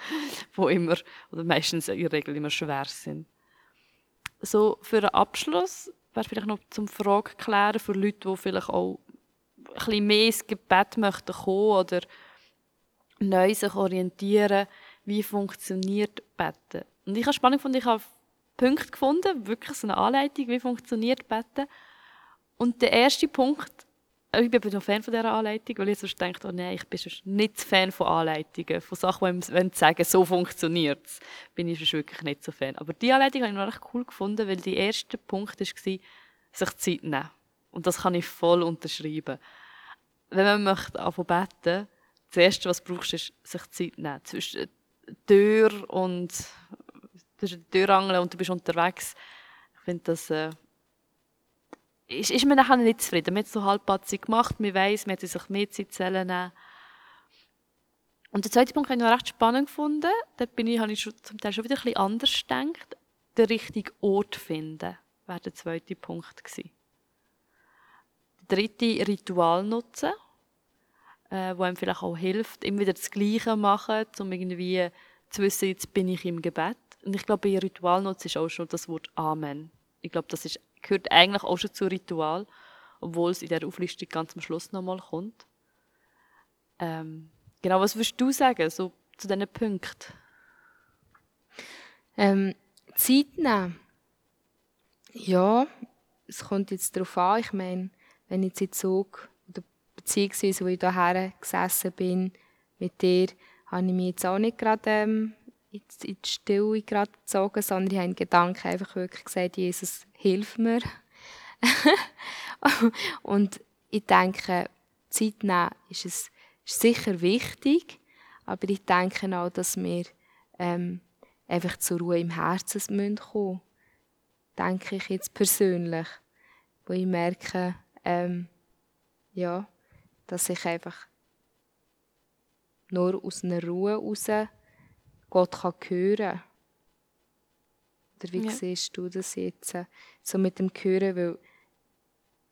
*laughs* wo immer, oder meistens in der Regel immer schwer sind. So, für einen Abschluss wäre vielleicht noch zum Frage klären für Leute, die vielleicht auch ein bisschen mehr ins Gebet möchten kommen oder neu sich orientieren wie funktioniert Betten. Und ich habe spannend gefunden, ich habe Punkte gefunden, wirklich so eine Anleitung, wie funktioniert Betten. Und der erste Punkt, äh, ich bin noch Fan von dieser Anleitung, weil ich sonst denke, oh nein, ich bin nicht Fan von Anleitungen, von Sachen, die wenn sagen, so funktioniert es, bin ich wirklich nicht so Fan. Aber die Anleitung habe ich noch recht cool gefunden, weil der erste Punkt war, sich Zeit nehmen. Und das kann ich voll unterschreiben. Wenn man möchte anfangen beten, das Erste, was du brauchst, ist sich Zeit nehmen. Tür und zwischen der Tür angeln und du bist unterwegs, finde das äh, ist, ist man nachher nicht zufrieden. Man hat es so halbpatzig gemacht, man weiss, man hätte sich mehr Zeit nehmen Und der zweite Punkt habe ich noch recht spannend gefunden. Da bin ich, habe ich schon, zum Teil schon wieder ein anders gedacht. Den richtigen Ort finden wäre der zweite Punkt gewesen. Der dritte, Ritual nutzen, äh, wo einem vielleicht auch hilft, immer wieder das Gleiche machen, um irgendwie zu wissen, jetzt bin ich im Gebet. Und ich glaube, bei Ritual nutzen ist auch schon das Wort Amen. Ich glaube, das ist gehört eigentlich auch schon zu Ritual, obwohl es in der Auflistung ganz am Schluss nochmal kommt. Ähm, genau, was würdest du sagen so zu diesen Punkten? Ähm, Zeit nehmen. Ja, es kommt jetzt darauf an. Ich meine, wenn ich jetzt in Zug beziehungsweise wo ich hierher gesessen bin mit dir, habe ich mich jetzt auch nicht gerade ähm, in die Stille gezogen, sondern ich habe in Gedanken einfach wirklich gesagt, Jesus, hilf mir. *laughs* und ich denke, Zeit nehmen ist, es, ist sicher wichtig, aber ich denke auch, dass wir ähm, einfach zur Ruhe im Herzen kommen müssen. Denke ich jetzt persönlich. Wo ich merke, ähm, ja, dass ich einfach nur aus einer Ruhe heraus Gott kann hören Oder wie ja. siehst du das jetzt? So mit dem Hören, weil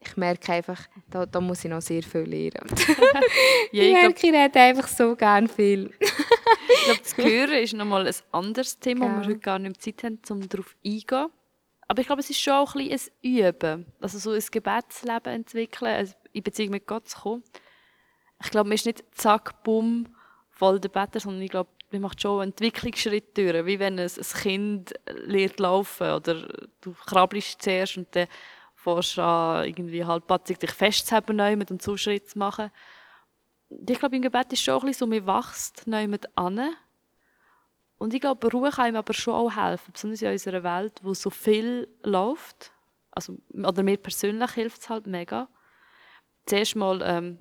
ich merke einfach, da, da muss ich noch sehr viel lernen. *laughs* ja, ich, ich merke, ich rede einfach so gerne viel. ich glaube, das Hören ist nochmal ein anderes Thema, ja. wo wir heute gar nicht mehr Zeit haben, um darauf einzugehen. Aber ich glaube, es ist schon auch ein, bisschen ein Üben. Also so ein Gebetsleben entwickeln, also in Beziehung mit Gott zu kommen. Ich glaube, man ist nicht zack, bumm, voll der Better, sondern ich glaube, man macht schon einen Entwicklungsschritt durch, wie wenn ein, ein Kind lernt laufen oder du krabbelst zuerst und dann fährst an, irgendwie halbpatzig dich festzuhalten und einen Zuschritt zu machen. Ich glaube, im Gebet ist schon ein bisschen so, man wächst mit an. Und ich glaube, Ruhe kann ihm aber schon auch helfen, besonders in unserer Welt, wo so viel läuft. Also, oder mir persönlich hilft es halt mega. Zuerst mal ähm,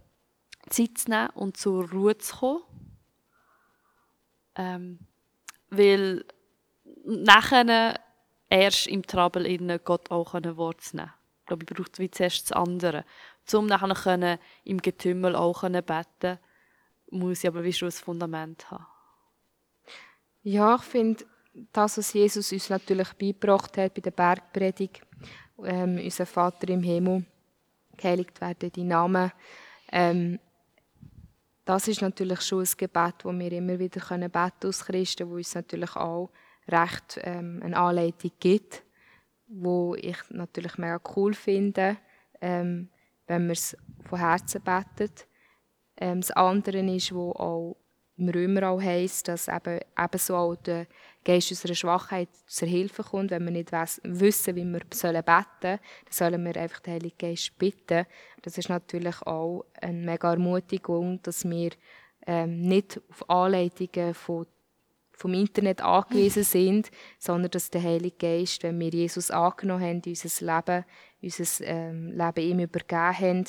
Zeit zu nehmen und zur Ruhe zu kommen ähm, weil nachher erst im Trouble innen Gott auch ein Wort zu nehmen. Ich glaube, ich brauche wie zuerst das andere. Um nachher können, im Getümmel auch beten muss ich aber wie schon ein Fundament haben. Ja, ich finde, das, was Jesus uns natürlich beigebracht hat bei der Bergpredigt, ähm, unser Vater im Himmel, geheiligt werden die Namen, ähm, das ist natürlich schon ein Gebet, das wir immer wieder können beten als Christen, wo uns natürlich auch recht ähm, eine Anleitung gibt, wo ich natürlich mega cool finde, ähm, wenn man es von Herzen betet. Ähm, das andere ist, wo auch im Römer auch heisst, dass eben, ebenso auch der Geist unserer Schwachheit zur Hilfe kommt. Wenn wir nicht wissen, wie wir beten sollen, dann sollen wir einfach den Heiligen Geist bitten. Das ist natürlich auch eine mega Ermutigung, dass wir ähm, nicht auf Anleitungen von, vom Internet angewiesen *laughs* sind, sondern dass der Heilige Geist, wenn wir Jesus angenommen haben, unser Leben, unser ähm, Leben ihm übergeben haben,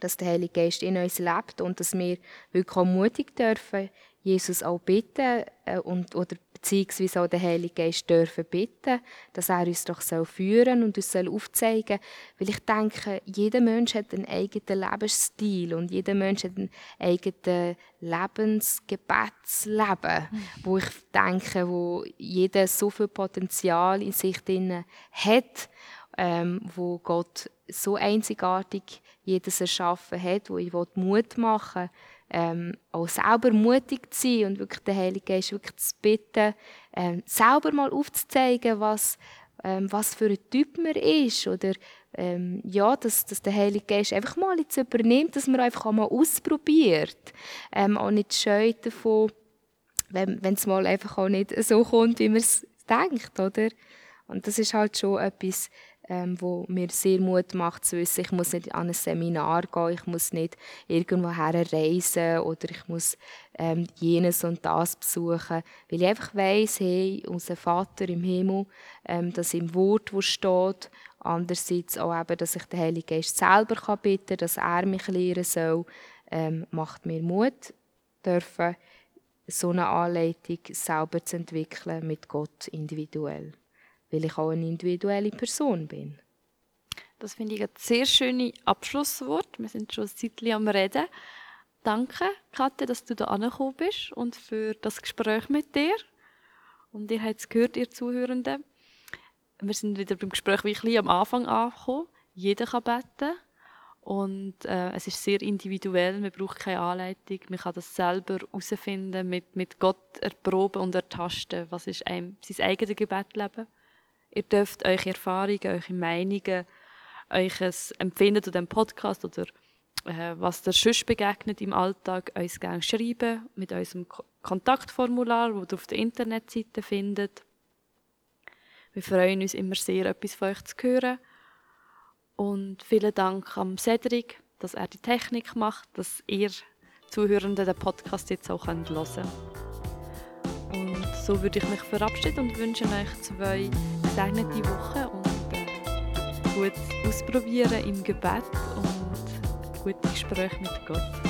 dass der Heilige Geist in uns lebt und dass wir wirklich auch mutig dürfen, Jesus auch bitten äh, und, oder beziehungsweise auch den Heiligen Geist dürfen bitten, dass er uns doch soll führen und uns soll aufzeigen Weil ich denke, jeder Mensch hat einen eigenen Lebensstil und jeder Mensch hat ein eigenes Lebensgebetsleben, mhm. wo ich denke, wo jeder so viel Potenzial in sich drin hat, ähm, wo Gott so einzigartig jedes erschaffen hat, wo ich Mut machen will, ähm, auch selber mutig zu sein und wirklich den Heiligen Geist wirklich zu bitten, ähm, selber mal aufzuzeigen, was, ähm, was für ein Typ man ist oder ähm, ja, dass, dass der Heilige Geist einfach mal jetzt übernimmt, dass man einfach auch mal ausprobiert, ähm, auch nicht scheut davon, wenn es mal einfach auch nicht so kommt, wie man es denkt, oder? Und das ist halt schon etwas, ähm, wo mir sehr Mut macht zu wissen, ich muss nicht an ein Seminar gehen, ich muss nicht irgendwo reisen oder ich muss ähm, jenes und das besuchen, weil ich einfach weiss, hey, unser Vater im Himmel, ähm, das im Wort, wo steht, andererseits auch eben, dass ich den Heiligen Geist selber kann bitten, dass er mich lehren soll, ähm, macht mir Mut, dürfen so eine Anleitung selber zu entwickeln mit Gott individuell. Weil ich auch eine individuelle Person bin. Das finde ich ein sehr schönes Abschlusswort. Wir sind schon ein Zeitchen am Reden. Danke, Katja, dass du da angekommen bist und für das Gespräch mit dir. Und ihr habt es gehört, ihr Zuhörenden. Wir sind wieder beim Gespräch wie am Anfang angekommen. Jeder kann beten. Und äh, es ist sehr individuell, man braucht keine Anleitung, man kann das selber herausfinden, mit, mit Gott erproben und ertasten, was ist einem sein eigenes Gebetleben. Ihr dürft eure Erfahrungen, eure Meinungen, euer Empfinden zu dem Podcast oder äh, was der sonst begegnet im Alltag, uns gerne schreiben mit unserem Kontaktformular, das ihr auf der Internetseite findet. Wir freuen uns immer sehr, etwas von euch zu hören. Und vielen Dank am Cedric, dass er die Technik macht, dass ihr Zuhörenden den Podcast jetzt auch hören könnt. Und so würde ich mich verabschieden und wünsche euch zwei gesegnete Wochen und äh, gut ausprobieren im Gebet und gute Gespräche mit Gott.